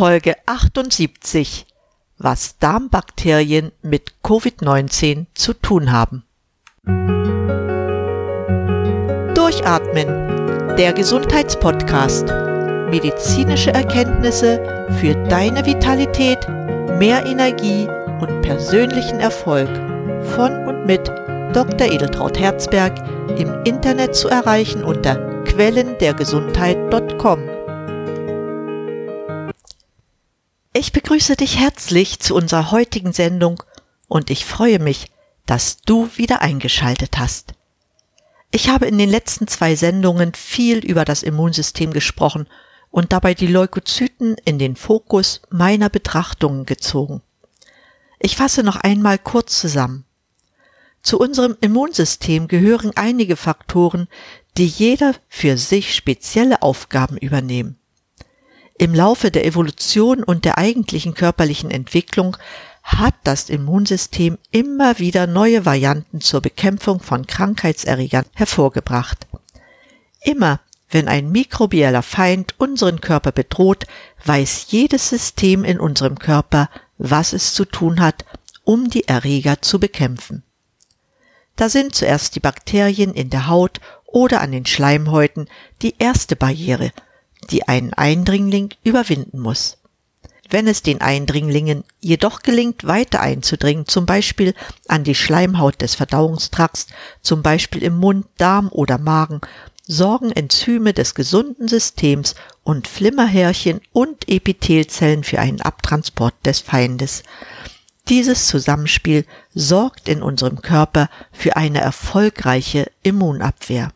Folge 78 Was Darmbakterien mit Covid-19 zu tun haben. Durchatmen, der Gesundheitspodcast. Medizinische Erkenntnisse für deine Vitalität, mehr Energie und persönlichen Erfolg von und mit Dr. Edeltraut Herzberg im Internet zu erreichen unter quellendergesundheit.com. Ich begrüße dich herzlich zu unserer heutigen Sendung und ich freue mich, dass du wieder eingeschaltet hast. Ich habe in den letzten zwei Sendungen viel über das Immunsystem gesprochen und dabei die Leukozyten in den Fokus meiner Betrachtungen gezogen. Ich fasse noch einmal kurz zusammen. Zu unserem Immunsystem gehören einige Faktoren, die jeder für sich spezielle Aufgaben übernehmen. Im Laufe der Evolution und der eigentlichen körperlichen Entwicklung hat das Immunsystem immer wieder neue Varianten zur Bekämpfung von Krankheitserregern hervorgebracht. Immer wenn ein mikrobieller Feind unseren Körper bedroht, weiß jedes System in unserem Körper, was es zu tun hat, um die Erreger zu bekämpfen. Da sind zuerst die Bakterien in der Haut oder an den Schleimhäuten die erste Barriere, die ein Eindringling überwinden muss. Wenn es den Eindringlingen jedoch gelingt, weiter einzudringen, zum Beispiel an die Schleimhaut des Verdauungstrakts, zum Beispiel im Mund, Darm oder Magen, sorgen Enzyme des gesunden Systems und Flimmerhärchen und Epithelzellen für einen Abtransport des Feindes. Dieses Zusammenspiel sorgt in unserem Körper für eine erfolgreiche Immunabwehr.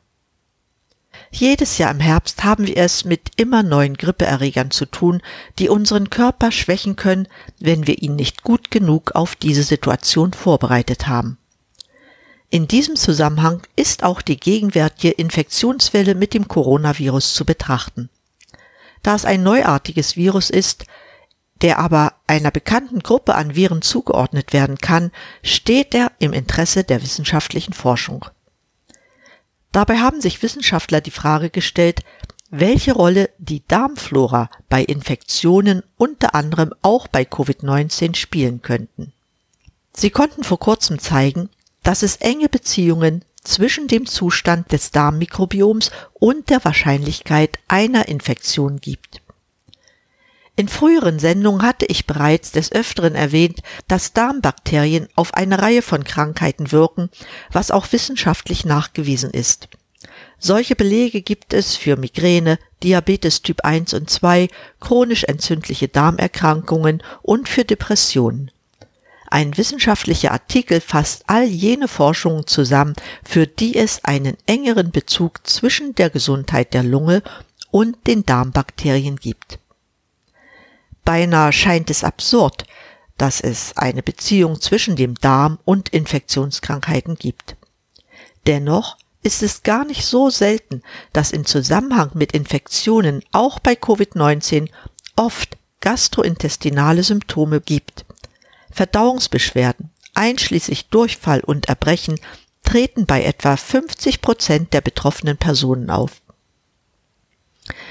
Jedes Jahr im Herbst haben wir es mit immer neuen Grippeerregern zu tun, die unseren Körper schwächen können, wenn wir ihn nicht gut genug auf diese Situation vorbereitet haben. In diesem Zusammenhang ist auch die gegenwärtige Infektionswelle mit dem Coronavirus zu betrachten. Da es ein neuartiges Virus ist, der aber einer bekannten Gruppe an Viren zugeordnet werden kann, steht er im Interesse der wissenschaftlichen Forschung. Dabei haben sich Wissenschaftler die Frage gestellt, welche Rolle die Darmflora bei Infektionen unter anderem auch bei Covid-19 spielen könnten. Sie konnten vor kurzem zeigen, dass es enge Beziehungen zwischen dem Zustand des Darmmikrobioms und der Wahrscheinlichkeit einer Infektion gibt. In früheren Sendungen hatte ich bereits des Öfteren erwähnt, dass Darmbakterien auf eine Reihe von Krankheiten wirken, was auch wissenschaftlich nachgewiesen ist. Solche Belege gibt es für Migräne, Diabetes Typ 1 und 2, chronisch entzündliche Darmerkrankungen und für Depressionen. Ein wissenschaftlicher Artikel fasst all jene Forschungen zusammen, für die es einen engeren Bezug zwischen der Gesundheit der Lunge und den Darmbakterien gibt. Beinahe scheint es absurd, dass es eine Beziehung zwischen dem Darm und Infektionskrankheiten gibt. Dennoch ist es gar nicht so selten, dass in Zusammenhang mit Infektionen auch bei Covid-19 oft gastrointestinale Symptome gibt. Verdauungsbeschwerden, einschließlich Durchfall und Erbrechen, treten bei etwa 50 Prozent der betroffenen Personen auf.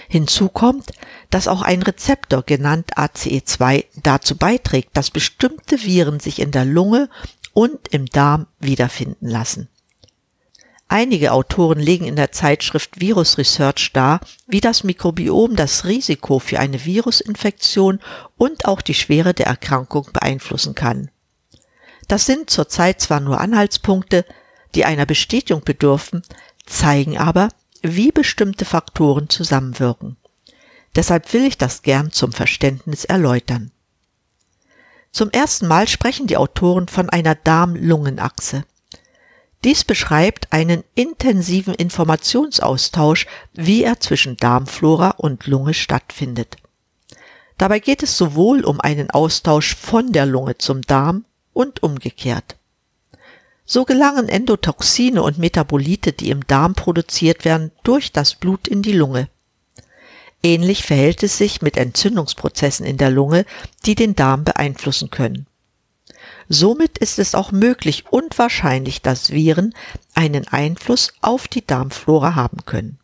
Hinzu kommt, dass auch ein Rezeptor genannt ACE2 dazu beiträgt, dass bestimmte Viren sich in der Lunge und im Darm wiederfinden lassen. Einige Autoren legen in der Zeitschrift Virus Research dar, wie das Mikrobiom das Risiko für eine Virusinfektion und auch die Schwere der Erkrankung beeinflussen kann. Das sind zurzeit zwar nur Anhaltspunkte, die einer Bestätigung bedürfen, zeigen aber, wie bestimmte Faktoren zusammenwirken. Deshalb will ich das gern zum Verständnis erläutern. Zum ersten Mal sprechen die Autoren von einer Darm-Lungen-Achse. Dies beschreibt einen intensiven Informationsaustausch, wie er zwischen Darmflora und Lunge stattfindet. Dabei geht es sowohl um einen Austausch von der Lunge zum Darm und umgekehrt. So gelangen Endotoxine und Metabolite, die im Darm produziert werden, durch das Blut in die Lunge. Ähnlich verhält es sich mit Entzündungsprozessen in der Lunge, die den Darm beeinflussen können. Somit ist es auch möglich und wahrscheinlich, dass Viren einen Einfluss auf die Darmflora haben können.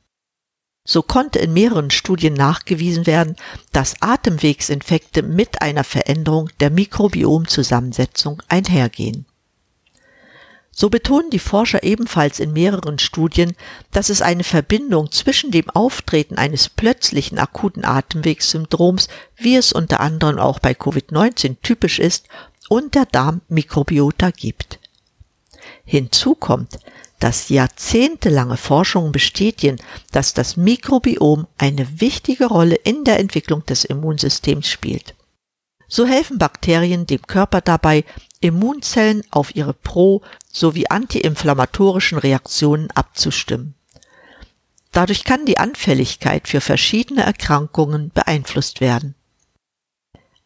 So konnte in mehreren Studien nachgewiesen werden, dass Atemwegsinfekte mit einer Veränderung der Mikrobiomzusammensetzung einhergehen. So betonen die Forscher ebenfalls in mehreren Studien, dass es eine Verbindung zwischen dem Auftreten eines plötzlichen akuten Atemwegssyndroms, wie es unter anderem auch bei Covid-19 typisch ist, und der Darmmikrobiota gibt. Hinzu kommt, dass jahrzehntelange Forschungen bestätigen, dass das Mikrobiom eine wichtige Rolle in der Entwicklung des Immunsystems spielt. So helfen Bakterien dem Körper dabei, Immunzellen auf ihre pro- sowie antiinflammatorischen Reaktionen abzustimmen. Dadurch kann die Anfälligkeit für verschiedene Erkrankungen beeinflusst werden.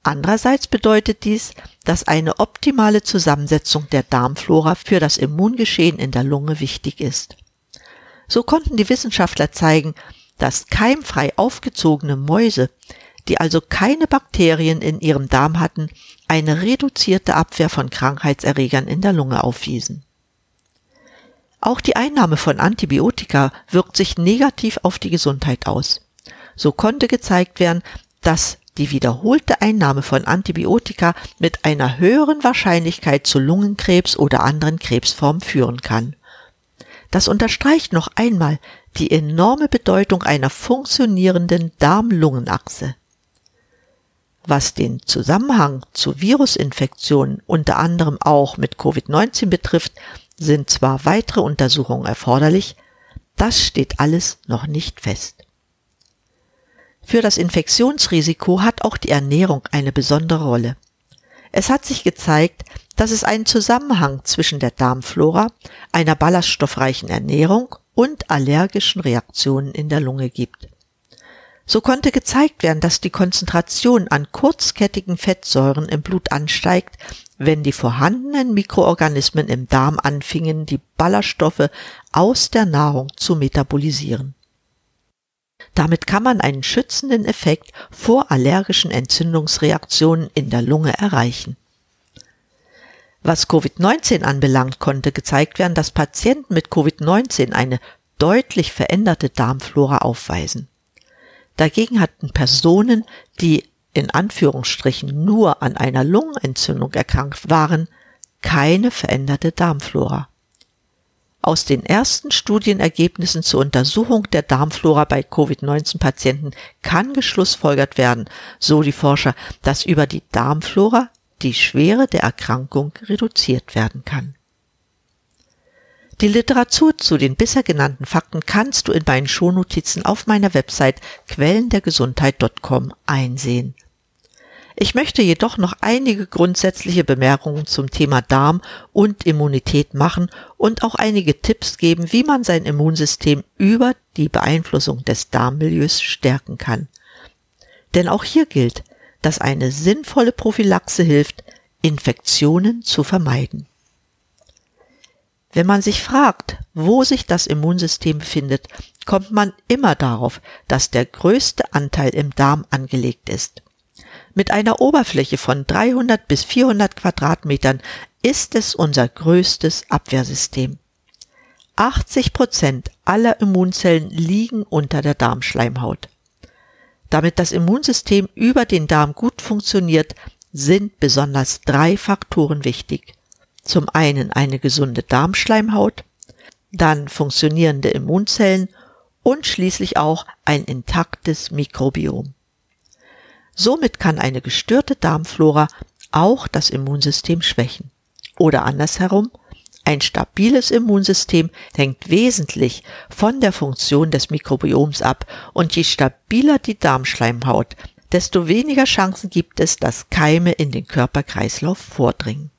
Andererseits bedeutet dies, dass eine optimale Zusammensetzung der Darmflora für das Immungeschehen in der Lunge wichtig ist. So konnten die Wissenschaftler zeigen, dass keimfrei aufgezogene Mäuse die also keine Bakterien in ihrem Darm hatten, eine reduzierte Abwehr von Krankheitserregern in der Lunge aufwiesen. Auch die Einnahme von Antibiotika wirkt sich negativ auf die Gesundheit aus. So konnte gezeigt werden, dass die wiederholte Einnahme von Antibiotika mit einer höheren Wahrscheinlichkeit zu Lungenkrebs oder anderen Krebsformen führen kann. Das unterstreicht noch einmal die enorme Bedeutung einer funktionierenden Darm-Lungen-Achse. Was den Zusammenhang zu Virusinfektionen unter anderem auch mit Covid-19 betrifft, sind zwar weitere Untersuchungen erforderlich, das steht alles noch nicht fest. Für das Infektionsrisiko hat auch die Ernährung eine besondere Rolle. Es hat sich gezeigt, dass es einen Zusammenhang zwischen der Darmflora, einer ballaststoffreichen Ernährung und allergischen Reaktionen in der Lunge gibt. So konnte gezeigt werden, dass die Konzentration an kurzkettigen Fettsäuren im Blut ansteigt, wenn die vorhandenen Mikroorganismen im Darm anfingen, die Ballaststoffe aus der Nahrung zu metabolisieren. Damit kann man einen schützenden Effekt vor allergischen Entzündungsreaktionen in der Lunge erreichen. Was Covid-19 anbelangt, konnte gezeigt werden, dass Patienten mit Covid-19 eine deutlich veränderte Darmflora aufweisen. Dagegen hatten Personen, die in Anführungsstrichen nur an einer Lungenentzündung erkrankt waren, keine veränderte Darmflora. Aus den ersten Studienergebnissen zur Untersuchung der Darmflora bei Covid-19-Patienten kann geschlussfolgert werden, so die Forscher, dass über die Darmflora die Schwere der Erkrankung reduziert werden kann. Die Literatur zu den bisher genannten Fakten kannst du in meinen Shownotizen auf meiner Website quellendergesundheit.com einsehen. Ich möchte jedoch noch einige grundsätzliche Bemerkungen zum Thema Darm und Immunität machen und auch einige Tipps geben, wie man sein Immunsystem über die Beeinflussung des Darmmilieus stärken kann. Denn auch hier gilt, dass eine sinnvolle Prophylaxe hilft, Infektionen zu vermeiden. Wenn man sich fragt, wo sich das Immunsystem befindet, kommt man immer darauf, dass der größte Anteil im Darm angelegt ist. Mit einer Oberfläche von 300 bis 400 Quadratmetern ist es unser größtes Abwehrsystem. 80 Prozent aller Immunzellen liegen unter der Darmschleimhaut. Damit das Immunsystem über den Darm gut funktioniert, sind besonders drei Faktoren wichtig zum einen eine gesunde Darmschleimhaut, dann funktionierende Immunzellen und schließlich auch ein intaktes Mikrobiom. Somit kann eine gestörte Darmflora auch das Immunsystem schwächen. Oder andersherum, ein stabiles Immunsystem hängt wesentlich von der Funktion des Mikrobioms ab und je stabiler die Darmschleimhaut, desto weniger Chancen gibt es, dass Keime in den Körperkreislauf vordringen.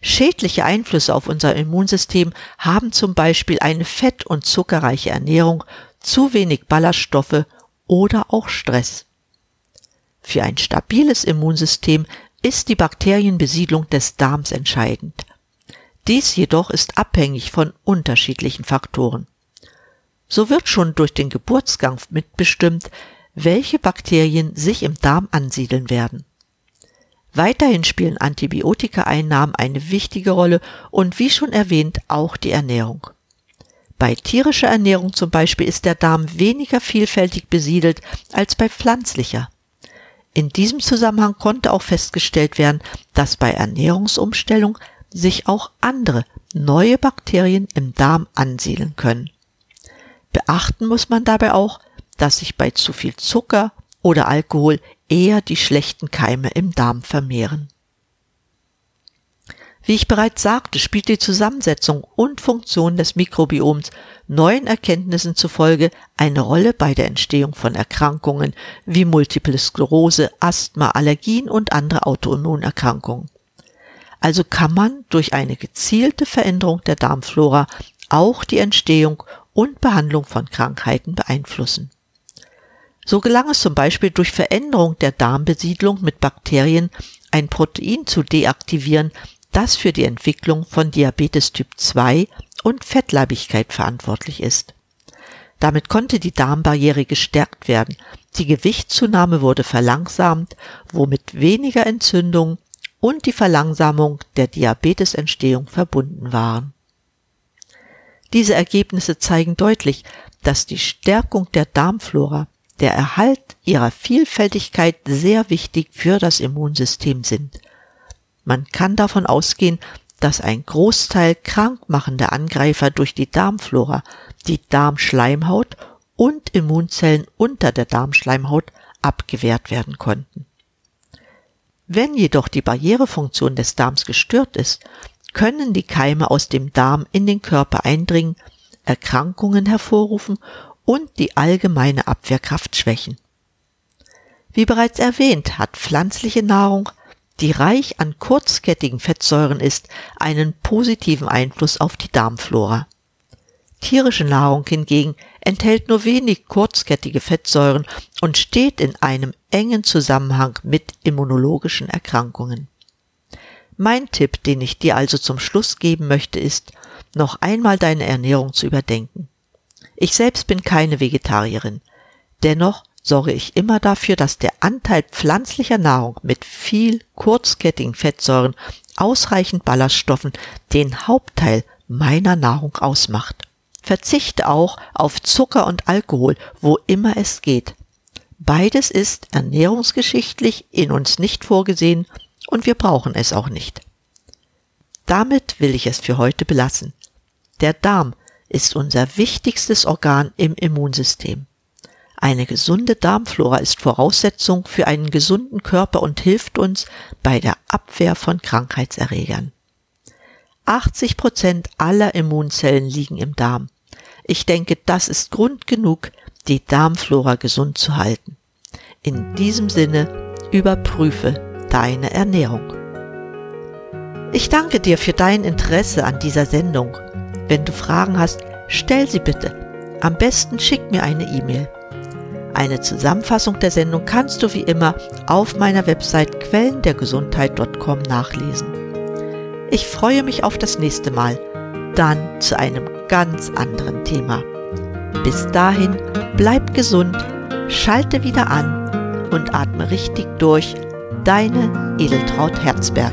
Schädliche Einflüsse auf unser Immunsystem haben zum Beispiel eine fett- und zuckerreiche Ernährung, zu wenig Ballaststoffe oder auch Stress. Für ein stabiles Immunsystem ist die Bakterienbesiedlung des Darms entscheidend. Dies jedoch ist abhängig von unterschiedlichen Faktoren. So wird schon durch den Geburtsgang mitbestimmt, welche Bakterien sich im Darm ansiedeln werden. Weiterhin spielen Antibiotikaeinnahmen eine wichtige Rolle und wie schon erwähnt auch die Ernährung. Bei tierischer Ernährung zum Beispiel ist der Darm weniger vielfältig besiedelt als bei pflanzlicher. In diesem Zusammenhang konnte auch festgestellt werden, dass bei Ernährungsumstellung sich auch andere neue Bakterien im Darm ansiedeln können. Beachten muss man dabei auch, dass sich bei zu viel Zucker oder Alkohol eher die schlechten Keime im Darm vermehren. Wie ich bereits sagte, spielt die Zusammensetzung und Funktion des Mikrobioms neuen Erkenntnissen zufolge eine Rolle bei der Entstehung von Erkrankungen wie Multiple Sklerose, Asthma, Allergien und andere Autoimmunerkrankungen. Also kann man durch eine gezielte Veränderung der Darmflora auch die Entstehung und Behandlung von Krankheiten beeinflussen. So gelang es zum Beispiel durch Veränderung der Darmbesiedlung mit Bakterien ein Protein zu deaktivieren, das für die Entwicklung von Diabetes Typ 2 und Fettleibigkeit verantwortlich ist. Damit konnte die Darmbarriere gestärkt werden, die Gewichtszunahme wurde verlangsamt, womit weniger Entzündung und die Verlangsamung der Diabetesentstehung verbunden waren. Diese Ergebnisse zeigen deutlich, dass die Stärkung der Darmflora, der Erhalt ihrer Vielfältigkeit sehr wichtig für das Immunsystem sind. Man kann davon ausgehen, dass ein Großteil krankmachender Angreifer durch die Darmflora, die Darmschleimhaut und Immunzellen unter der Darmschleimhaut abgewehrt werden konnten. Wenn jedoch die Barrierefunktion des Darms gestört ist, können die Keime aus dem Darm in den Körper eindringen, Erkrankungen hervorrufen und die allgemeine Abwehrkraft schwächen. Wie bereits erwähnt, hat pflanzliche Nahrung die reich an kurzkettigen Fettsäuren ist, einen positiven Einfluss auf die Darmflora. Tierische Nahrung hingegen enthält nur wenig kurzkettige Fettsäuren und steht in einem engen Zusammenhang mit immunologischen Erkrankungen. Mein Tipp, den ich dir also zum Schluss geben möchte, ist, noch einmal deine Ernährung zu überdenken. Ich selbst bin keine Vegetarierin. Dennoch sorge ich immer dafür, dass der Anteil pflanzlicher Nahrung mit viel kurzkettigen Fettsäuren, ausreichend Ballaststoffen den Hauptteil meiner Nahrung ausmacht. Verzichte auch auf Zucker und Alkohol, wo immer es geht. Beides ist ernährungsgeschichtlich in uns nicht vorgesehen und wir brauchen es auch nicht. Damit will ich es für heute belassen. Der Darm ist unser wichtigstes Organ im Immunsystem. Eine gesunde Darmflora ist Voraussetzung für einen gesunden Körper und hilft uns bei der Abwehr von Krankheitserregern. 80 Prozent aller Immunzellen liegen im Darm. Ich denke, das ist Grund genug, die Darmflora gesund zu halten. In diesem Sinne überprüfe deine Ernährung. Ich danke dir für dein Interesse an dieser Sendung. Wenn du Fragen hast, stell sie bitte. Am besten schick mir eine E-Mail. Eine Zusammenfassung der Sendung kannst du wie immer auf meiner Website quellendergesundheit.com nachlesen. Ich freue mich auf das nächste Mal, dann zu einem ganz anderen Thema. Bis dahin, bleib gesund, schalte wieder an und atme richtig durch. Deine Edeltraut Herzberg.